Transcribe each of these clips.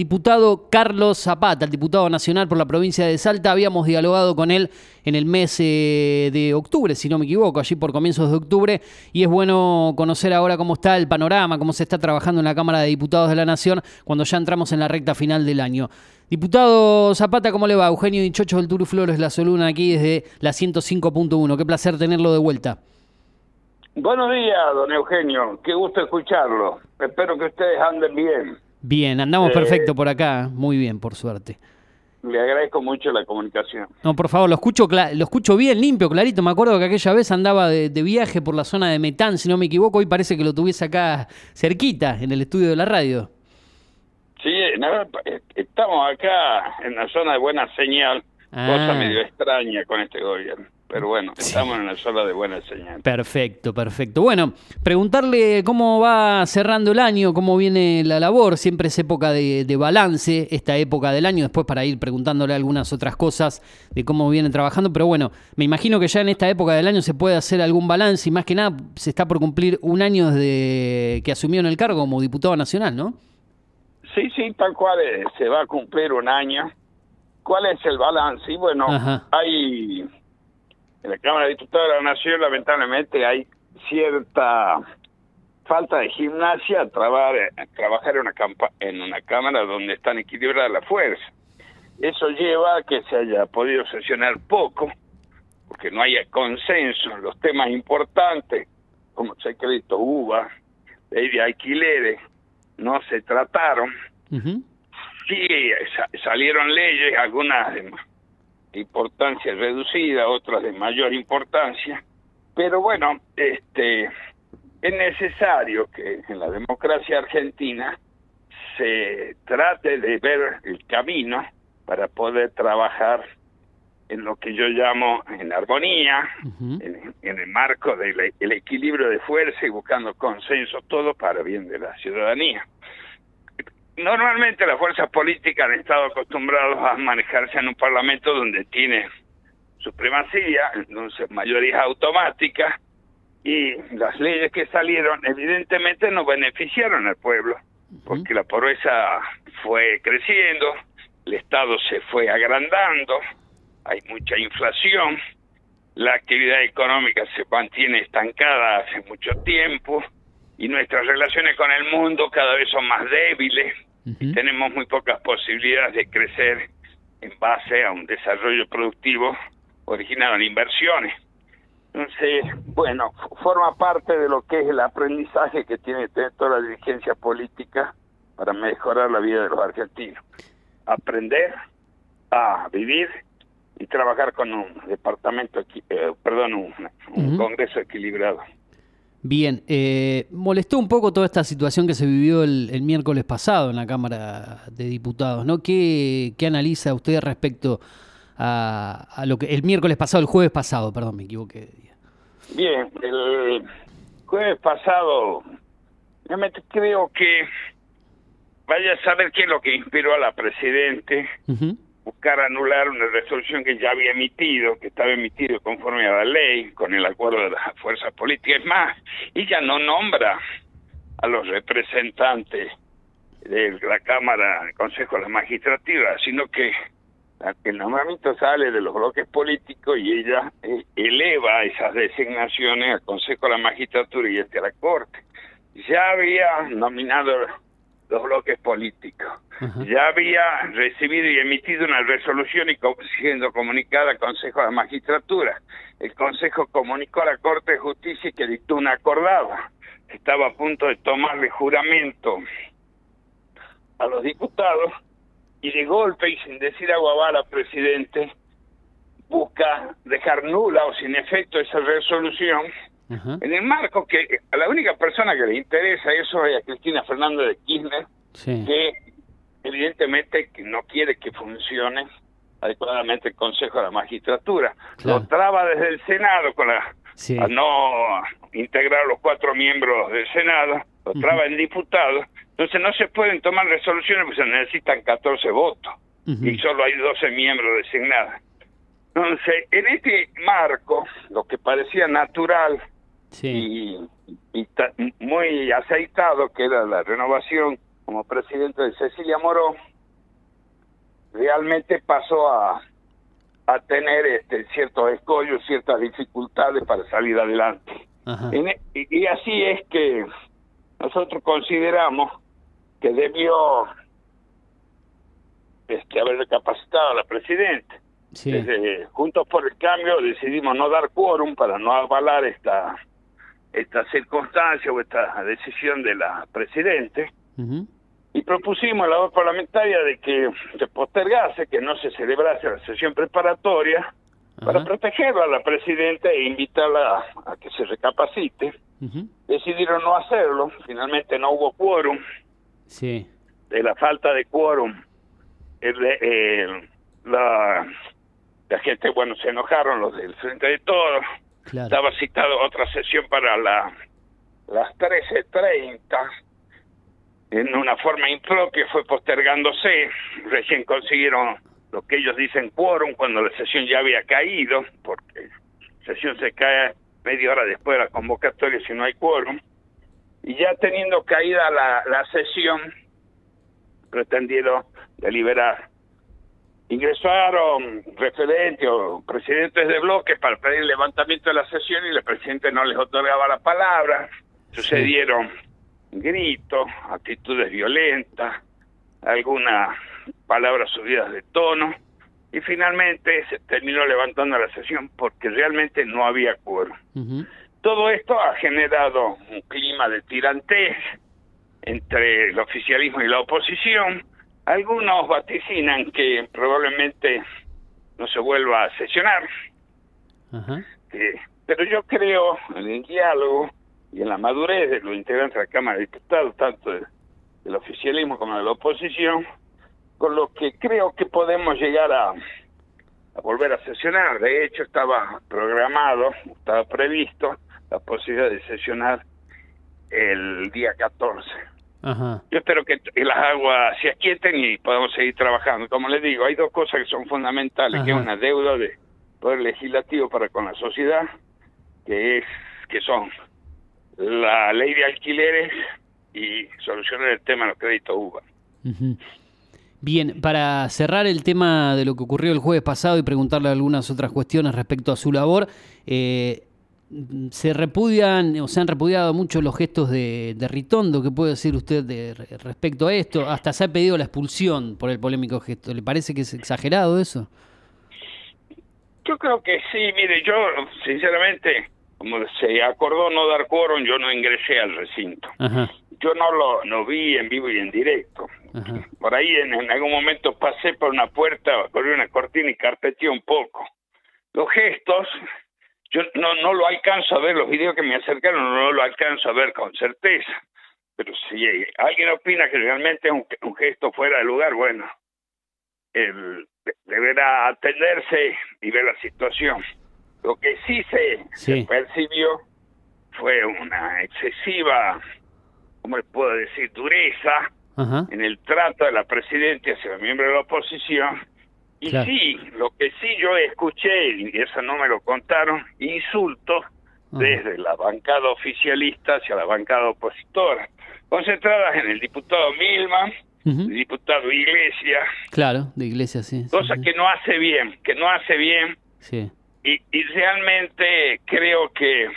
diputado Carlos Zapata, el diputado nacional por la provincia de Salta. Habíamos dialogado con él en el mes eh, de octubre, si no me equivoco, allí por comienzos de octubre, y es bueno conocer ahora cómo está el panorama, cómo se está trabajando en la Cámara de Diputados de la Nación cuando ya entramos en la recta final del año. Diputado Zapata, ¿cómo le va? Eugenio Dichocho del Turu Flores, la Soluna, aquí desde la 105.1. Qué placer tenerlo de vuelta. Buenos días, don Eugenio. Qué gusto escucharlo. Espero que ustedes anden bien. Bien, andamos perfecto por acá, muy bien, por suerte. Le agradezco mucho la comunicación. No, por favor, lo escucho, lo escucho bien, limpio, clarito. Me acuerdo que aquella vez andaba de, viaje por la zona de Metán, si no me equivoco, hoy parece que lo tuviese acá cerquita, en el estudio de la radio. Sí, estamos acá en la zona de buena señal, cosa ah. medio extraña con este gobierno pero bueno, estamos en la zona de buena señal. Perfecto, perfecto. Bueno, preguntarle cómo va cerrando el año, cómo viene la labor, siempre es época de, balance, esta época del año, después para ir preguntándole algunas otras cosas de cómo viene trabajando, pero bueno, me imagino que ya en esta época del año se puede hacer algún balance y más que nada se está por cumplir un año desde que asumió en el cargo como diputado nacional, ¿no? Sí, sí, tal cual eh, se va a cumplir un año. ¿Cuál es el balance? Y bueno, hay en la Cámara de Diputados de la Nación lamentablemente hay cierta falta de gimnasia a trabajar, trabajar en, una en una Cámara donde están equilibradas las fuerzas. Eso lleva a que se haya podido sesionar poco, porque no haya consenso en los temas importantes, como crédito UVA, ley de alquileres, no se trataron. Sí, salieron leyes, algunas de importancia reducida, otras de mayor importancia, pero bueno, este es necesario que en la democracia argentina se trate de ver el camino para poder trabajar en lo que yo llamo en armonía, en, el marco del equilibrio de fuerza y buscando consenso todo para bien de la ciudadanía. Normalmente las fuerzas políticas han estado acostumbrados a manejarse en un parlamento donde tiene supremacía, entonces mayoría automática, y las leyes que salieron evidentemente no beneficiaron al pueblo, porque la pobreza fue creciendo, el Estado se fue agrandando, hay mucha inflación, la actividad económica se mantiene estancada hace mucho tiempo y nuestras relaciones con el mundo cada vez son más débiles tenemos muy pocas posibilidades de crecer en base a un desarrollo productivo originado en inversiones. Entonces, bueno, forma parte de lo que es el aprendizaje que tiene toda la dirigencia política para mejorar la vida de los argentinos. Aprender a vivir y trabajar con un departamento, eh, perdón, un Congreso equilibrado. Bien, eh, molestó un poco toda esta situación que se vivió el, miércoles pasado en la Cámara de Diputados, ¿no? ¿Qué, analiza usted respecto a, lo que el miércoles pasado, el jueves pasado, perdón, me equivoqué de día? Bien, el jueves pasado, realmente creo que vaya a saber qué es lo que inspiró a la Presidente buscar anular una resolución que ya había emitido, que estaba emitido conforme a la ley, con el acuerdo de las fuerzas políticas. Es más, ella no nombra a los representantes de la Cámara, del Consejo de la Magistratura, sino que el nombramiento sale de los bloques políticos y ella eh, eleva esas designaciones al Consejo de la Magistratura y este a la Corte. Ya había nominado los bloques políticos. Ya había recibido y emitido una resolución y siendo comunicada al Consejo de Magistratura. El Consejo comunicó a la Corte de Justicia que dictó un acordado. Estaba a punto de tomarle juramento a los diputados y de golpe y sin decir agua bala, presidente, busca dejar nula o sin efecto esa resolución en el marco que a la única persona que le interesa eso es a Cristina Fernández de Kirchner, que evidentemente no quiere que funcione adecuadamente el Consejo de la Magistratura. Lo traba desde el Senado con la a no integrar los cuatro miembros del Senado, lo traba en diputados, entonces no se pueden tomar resoluciones porque se necesitan 14 votos y solo hay 12 miembros designados. Entonces, en este marco, lo que parecía natural y, muy aceitado, que era la renovación como presidente de Cecilia Moró, realmente pasó a, a tener este, ciertos escollos, ciertas dificultades para salir adelante. E, y, así es que nosotros consideramos que debió este, haber recapacitado a la presidenta. Juntos por el Cambio decidimos no dar quórum para no avalar esta esta circunstancia o esta decisión de la Presidente y propusimos a la voz parlamentaria de que se postergase, que no se celebrase la sesión preparatoria para protegerla a la Presidenta e invitarla a, que se recapacite. Decidieron no hacerlo, finalmente no hubo quórum. Sí. De la falta de quórum, la, la gente, bueno, se enojaron los del Frente de Todos estaba citado otra sesión para la, las 13.30. En una forma impropia fue postergándose. Recién consiguieron lo que ellos dicen quórum cuando la sesión ya había caído, porque la sesión se cae media hora después de la convocatoria si no hay quórum. Y ya teniendo caída la, la sesión, pretendieron deliberar ingresaron referentes o presidentes de bloques para pedir el levantamiento de la sesión y el presidente no les otorgaba la palabra. Sucedieron gritos, actitudes violentas, algunas palabras subidas de tono y finalmente se terminó levantando la sesión porque realmente no había quórum. Todo esto ha generado un clima de tirantez entre el oficialismo y la oposición algunos vaticinan que probablemente no se vuelva a sesionar. Eh, pero yo creo en el diálogo y en la madurez de los integrantes de la Cámara de Diputados, tanto del oficialismo como de la oposición, con lo que creo que podemos llegar a, a volver a sesionar. De hecho, estaba programado, estaba previsto la posibilidad de sesionar el día 14. Yo espero que las aguas se aquieten y podamos seguir trabajando. Como les digo, hay dos cosas que son fundamentales, que es una deuda de poder legislativo para con la sociedad, que es que son la ley de alquileres y solucionar el tema de los créditos UBA. Bien, para cerrar el tema de lo que ocurrió el jueves pasado y preguntarle algunas otras cuestiones respecto a su labor, eh, se repudian o se han repudiado mucho los gestos de, Ritondo. ¿Qué puede decir usted de, respecto a esto? Hasta se ha pedido la expulsión por el polémico gesto. ¿Le parece que es exagerado eso? Yo creo que sí. Mire, yo sinceramente, como se acordó no dar quórum, yo no ingresé al recinto. Yo no lo no vi en vivo y en directo. Por ahí en, en, algún momento pasé por una puerta, corrí una cortina y carpeteé un poco. Los gestos yo no, no lo alcanzo a ver, los videos que me acercaron no lo alcanzo a ver con certeza. Pero si alguien opina que realmente es un, gesto fuera de lugar, bueno, él deberá atenderse y ver la situación. Lo que sí se, percibió fue una excesiva, ¿cómo le puedo decir?, dureza en el trato de la presidenta hacia el miembro de la oposición y sí, lo que sí yo escuché, y eso no me lo contaron, insultos desde la bancada oficialista hacia la bancada opositora, concentradas en el diputado Milman, el diputado Iglesias. Claro, de Iglesias, sí. Cosa que no hace bien, que no hace bien. Sí. Y, y realmente creo que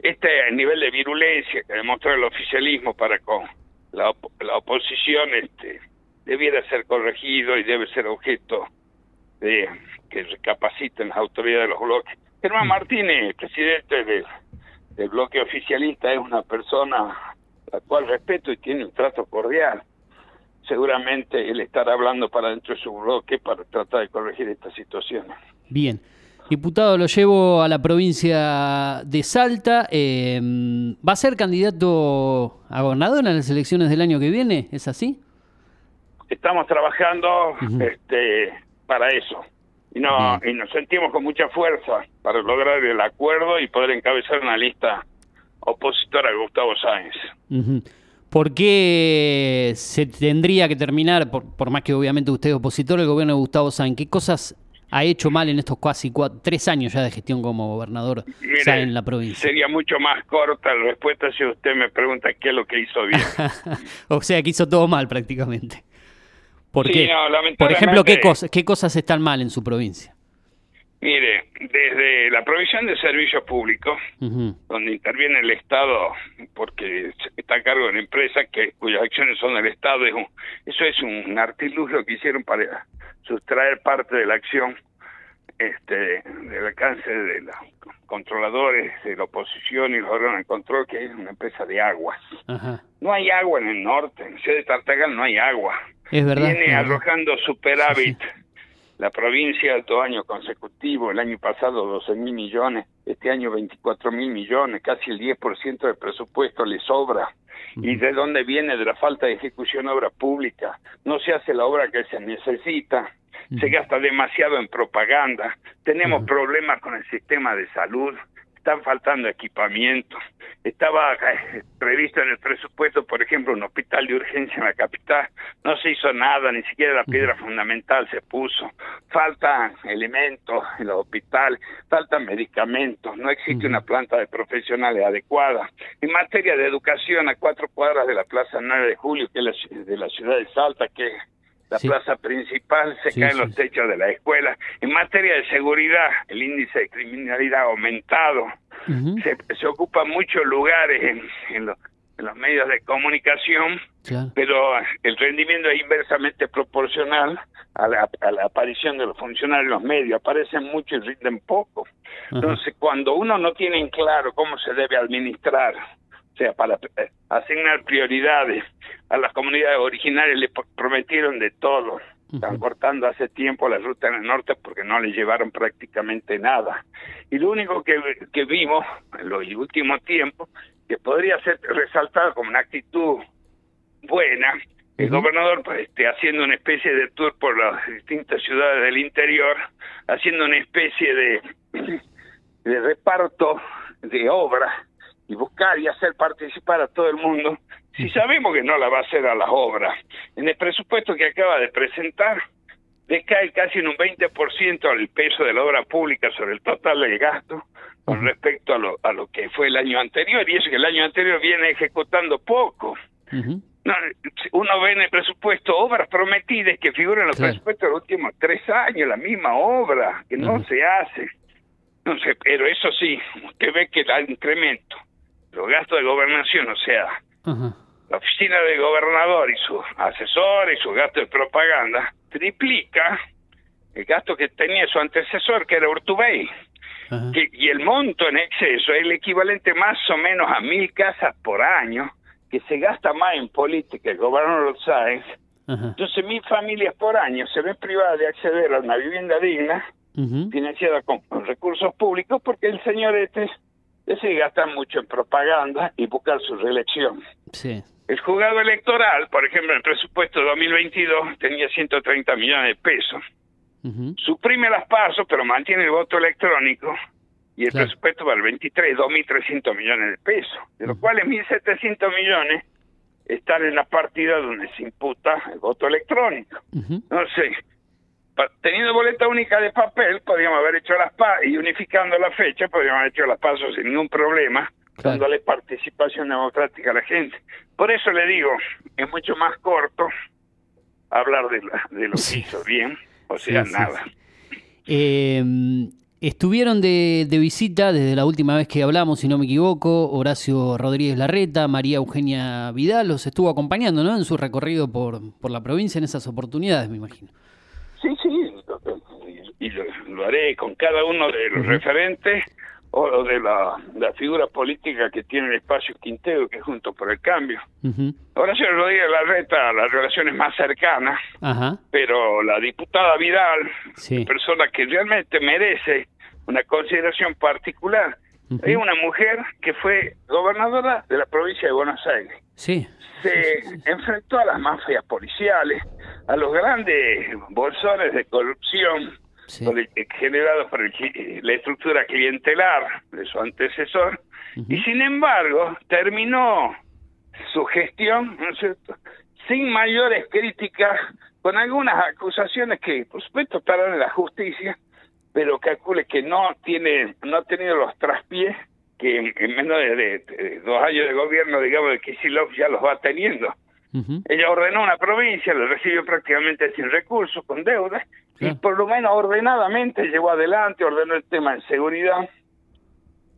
este nivel de virulencia que demostró el oficialismo para con la, la oposición, este debiera ser corregido y debe ser objeto de que recapaciten las autoridades de los bloques. Germán mm. Martínez, presidente del, del bloque oficialista, es una persona la cual respeto y tiene un trato cordial. Seguramente él estará hablando para dentro de su bloque para tratar de corregir esta situación. Bien. Diputado, lo llevo a la provincia de Salta. Em, ¿Va a ser candidato a gobernador en las elecciones del año que viene? ¿Es así? estamos trabajando este, para eso. Y, no, y nos sentimos con mucha fuerza para lograr el acuerdo y poder encabezar una lista opositora a Gustavo Sáenz. ¿Por qué se tendría que terminar, por, por, más que obviamente usted es opositor, el gobierno de Gustavo Sáenz? ¿Qué cosas ha hecho mal en estos casi tres años ya de gestión como gobernador en la provincia? Sería mucho más corta la respuesta si usted me pregunta qué es lo que hizo bien. o sea, que hizo todo mal prácticamente. ¿Por qué? Por ejemplo, ¿qué, cosas, ¿qué cosas están mal en su provincia? Mire, desde la provisión de servicios públicos, donde interviene el Estado porque está a cargo de una empresa que cuyas acciones son del Estado, eso es un artilugio que hicieron para sustraer parte de la acción este, del alcance de los controladores de la oposición y los órganos de control, que es una empresa de aguas. No hay agua en el norte, en Ciudad de Tartagal no hay agua. Es verdad. Viene arrojando superávit la provincia dos años consecutivos, el año pasado 12 mil millones, este año 24 mil millones, casi el 10% del presupuesto le sobra. ¿Y de dónde viene? De la falta de ejecución de obra pública. No se hace la obra que se necesita se gasta demasiado en propaganda, tenemos problemas con el sistema de salud, están faltando equipamientos. Estaba eh, previsto en el presupuesto, por ejemplo, un hospital de urgencia en la capital. No se hizo nada, ni siquiera la piedra fundamental se puso. Faltan elementos en los hospitales, faltan medicamentos, no existe una planta de profesionales adecuada. En materia de educación, a cuatro cuadras de la Plaza 9 de Julio, que es de la ciudad de Salta, que la plaza principal, se caen los techos de la escuela. En materia de seguridad, el índice de criminalidad ha aumentado. se, se ocupan muchos lugares en, en, los medios de comunicación, pero el rendimiento es inversamente proporcional a la, a la, aparición de los funcionarios en los medios. Aparecen mucho y rinden poco. Entonces, cuando uno no tiene en claro cómo se debe administrar o sea, para eh, asignar prioridades a las comunidades originarias le prometieron de todo. Están cortando hace tiempo la ruta en el norte porque no le llevaron prácticamente nada. Y lo único que, que vimos en los últimos tiempos, que podría ser resaltado como una actitud buena, el gobernador pues, este, haciendo una especie de tour por las distintas ciudades del interior, haciendo una especie de, de reparto de obras y buscar y hacer participar a todo el mundo, si sabemos que no la va a hacer a las obras. En el presupuesto que acaba de presentar, decae casi en un 20% el peso de la obra pública sobre el total del gasto con respecto a lo, a lo que fue el año anterior, y eso que el año anterior viene ejecutando poco. no, uno ve en el presupuesto obras prometidas que figuran en los presupuestos de los últimos tres años, la misma obra, que no se hace. No sé, pero eso sí, usted ve que da incremento los gastos de gobernación, o sea, la oficina del gobernador y sus asesores y sus gastos de propaganda, triplica el gasto que tenía su antecesor, que era Urtubey. y el monto en exceso es el equivalente más o menos a mil casas por año, que se gasta más en política, el gobernador sabe. Entonces, mil familias por año se ven privadas de acceder a una vivienda digna, financiada con, con, recursos públicos, porque el señor este se gasta mucho en propaganda y buscar su reelección. Sí. El juzgado electoral, por ejemplo, en el presupuesto 2022 tenía 130 millones de pesos. Suprime las pasos, pero mantiene el voto electrónico y el presupuesto para el 23 2.300 millones de pesos, de los cuales 1.700 millones están en la partida donde se imputa el voto electrónico. No sé, teniendo boleta única de papel, podríamos haber hecho las PAS y unificando la fecha, podríamos haber hecho las pasos sin ningún problema, dándole participación democrática a la gente. Por eso le digo, es mucho más corto hablar de, de lo que hizo bien, o sea, nada. Em, estuvieron de, de, visita desde la última vez que hablamos, si no me equivoco, Horacio Rodríguez Larreta, María Eugenia Vidal, los estuvo acompañando ¿no? en su recorrido por, por la provincia en esas oportunidades, me imagino. Sí, sí, y lo, haré con cada uno de los referentes o de la, figura política que tiene el espacio Quintero, que es Junto por el Cambio. Ahora se lo diga la reta, las relaciones más cercanas, pero la diputada Vidal, persona que realmente merece una consideración particular, es una mujer que fue gobernadora de la provincia de Buenos Aires. Sí. Se enfrentó a las mafias policiales, a los grandes bolsones de corrupción generados por la estructura clientelar de su antecesor, y sin embargo terminó su gestión, ¿no es cierto?, sin mayores críticas, con algunas acusaciones que, por supuesto, estarán en la justicia, pero calcule que no tiene, no ha tenido los traspiés que en, menos de, dos años de gobierno, digamos, de Kisilov ya los va teniendo. Ella ordenó una provincia, la recibió prácticamente sin recursos, con deudas, y por lo menos ordenadamente llevó adelante, ordenó el tema de seguridad,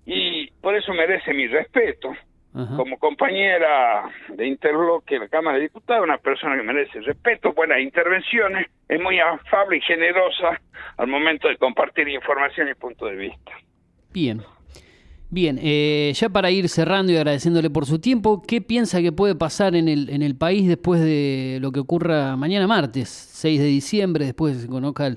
y por eso merece mi respeto. Como compañera de interloque en la Cámara de Diputados, una persona que merece respeto, buenas intervenciones, es muy afable y generosa al momento de compartir información y punto de vista. Bien, Bien, eh, ya para ir cerrando y agradeciéndole por su tiempo, ¿qué piensa que puede pasar en el, en el país después de lo que ocurra mañana martes, 6 de diciembre, después de se conozca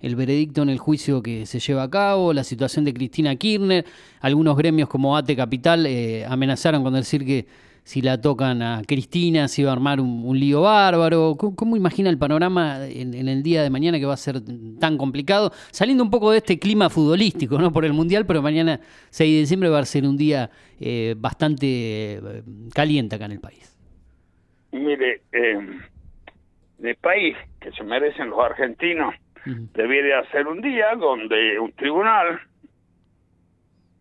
el, veredicto en el juicio que se lleva a cabo, la situación de Cristina Kirchner? Algunos gremios como ATE Capital eh, amenazaron con decir que si la tocan a Cristina, si va a armar un, lío bárbaro. ¿Cómo, imagina el panorama en, el día de mañana que va a ser tan complicado? Saliendo un poco de este clima futbolístico, ¿no? Por el Mundial, pero mañana 6 de diciembre va a ser un día eh, bastante eh, caliente acá en el país. Mire, eh, el país que se merecen los argentinos debería ser un día donde un tribunal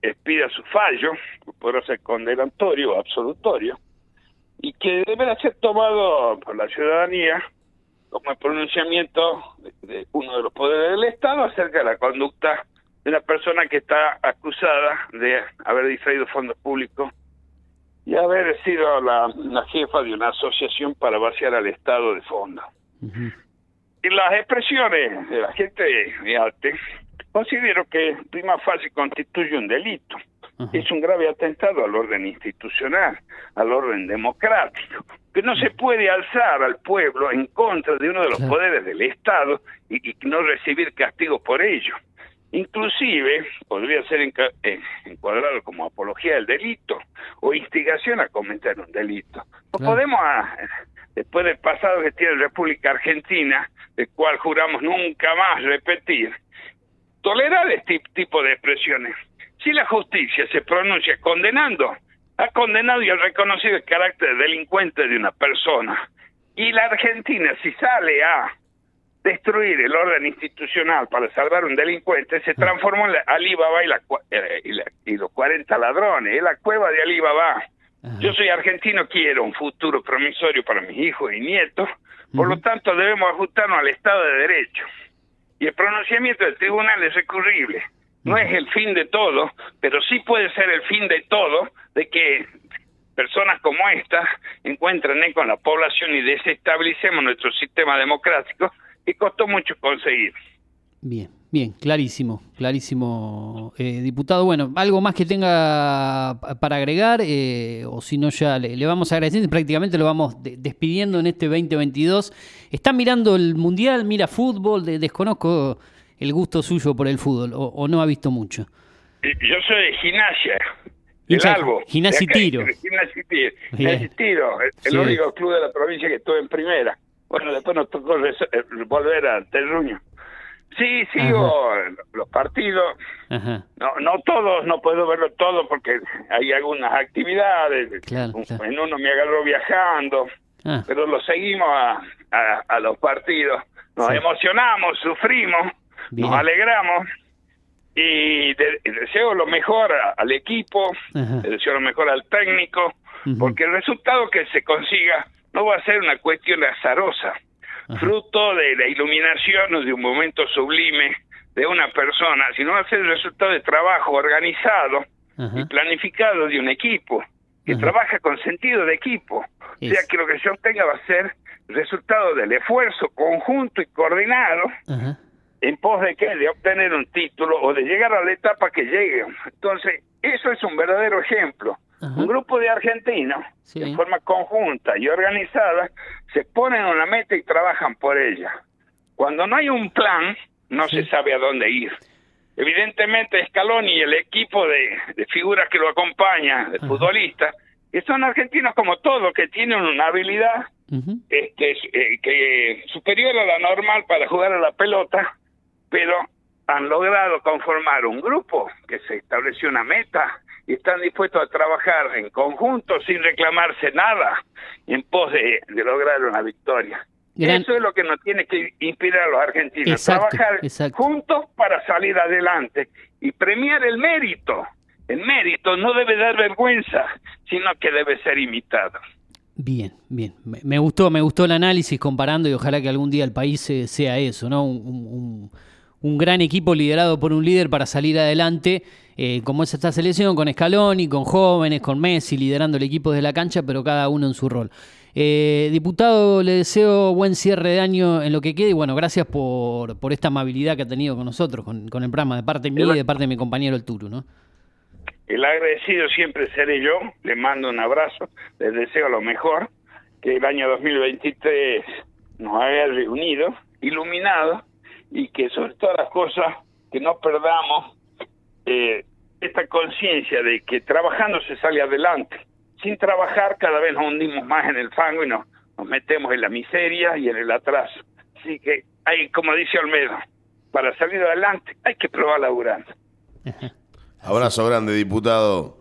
expida su fallo, podrá ser condenatorio o absolutorio, y que deberá ser tomado por la ciudadanía como el pronunciamiento de, uno de los poderes del Estado acerca de la conducta de una persona que está acusada de haber distraído fondos públicos y haber sido la, jefa de una asociación para vaciar al Estado de fondos. Y las expresiones de la gente de arte Considero que prima fase constituye un delito. Es un grave atentado al orden institucional, al orden democrático, que no se puede alzar al pueblo en contra de uno de los poderes del Estado y, no recibir castigo por ello. Inclusive podría ser eh, encuadrado como apología del delito o instigación a cometer un delito. No podemos, ah, después del pasado que tiene la República Argentina, el cual juramos nunca más repetir, tolerar este tipo de expresiones. Si la justicia se pronuncia condenando, ha condenado y ha reconocido el carácter delincuente de una persona. Y la Argentina, si sale a destruir el orden institucional para salvar un delincuente, se transformó en Alibaba y, la, eh, y, los 40 ladrones, es la cueva de Alibaba. Yo soy argentino, quiero un futuro promisorio para mis hijos y nietos, por lo tanto debemos ajustarnos al Estado de Derecho y el pronunciamiento del tribunal es recurrible. No es el fin de todo, pero sí puede ser el fin de todo de que personas como esta encuentren con la población y desestabilicemos nuestro sistema democrático y costó mucho conseguir. Bien, bien, clarísimo, clarísimo, eh, diputado. Bueno, algo más que tenga para agregar, eh, o si no ya le, vamos agradeciendo prácticamente lo vamos despidiendo en este 2022. ¿Está mirando el Mundial? ¿Mira fútbol? desconozco el gusto suyo por el fútbol, o, no ha visto mucho. Yo soy de gimnasia. Albo. Gimnasia y tiro. Gimnasia y tiro. el, único club de la provincia que estuve en primera. Bueno, después nos tocó eh, volver a Terruño. Sí, sigo los partidos. No, no todos, no puedo verlo todo porque hay algunas actividades. En uno me agarró viajando, ah. pero lo seguimos a, a, los partidos. Nos emocionamos, sufrimos, nos alegramos y, deseo lo mejor al equipo, deseo lo mejor al técnico, porque el resultado que se consiga no va a ser una cuestión azarosa fruto de la iluminación o de un momento sublime de una persona, sino va a ser el resultado de trabajo organizado y planificado de un equipo que trabaja con sentido de equipo. O sea que lo que se obtenga va a ser resultado del esfuerzo conjunto y coordinado en pos de qué? De obtener un título o de llegar a la etapa que llegue. Entonces, eso es un verdadero ejemplo un grupo de argentinos, en forma conjunta y organizada, se ponen una meta y trabajan por ella. Cuando no hay un plan, no se sabe a dónde ir. Evidentemente, Scaloni y el equipo de, figuras que lo acompaña, de futbolistas, que son argentinos como todos, que tienen una habilidad este, eh, que superior a la normal para jugar a la pelota, pero han logrado conformar un grupo que se estableció una meta y están dispuestos a trabajar en conjunto sin reclamarse nada en pos de, lograr una victoria. Eso es lo que nos tiene que inspirar a los argentinos, trabajar juntos para salir adelante y premiar el mérito. El mérito no debe dar vergüenza, sino que debe ser imitado. Bien, bien. Me, gustó, me gustó el análisis comparando y ojalá que algún día el país sea eso, ¿no? Un, gran equipo liderado por un líder para salir adelante, eh, como es esta selección, con Scaloni, con jóvenes, con Messi, liderando el equipo de la cancha, pero cada uno en su rol. Eh, diputado, le deseo buen cierre de año en lo que quede y bueno, gracias por, por esta amabilidad que ha tenido con nosotros, con, el programa, de parte mía y de parte de mi compañero el Turu, ¿no? El agradecido siempre seré yo, le mando un abrazo, les deseo lo mejor, que el año 2023 nos haya reunido, iluminado, y que sobre todas las cosas, que no perdamos eh, esta conciencia de que trabajando se sale adelante. Sin trabajar cada vez nos hundimos más en el fango y nos, nos metemos en la miseria y en el atraso. Así que hay, como dice Olmedo, para salir adelante hay que probar laburando. Abrazo grande, diputado.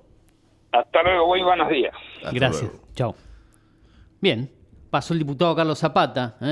Hasta luego, muy buenos días. Gracias. Chao. Bien, pasó el diputado Carlos Zapata. ¿eh?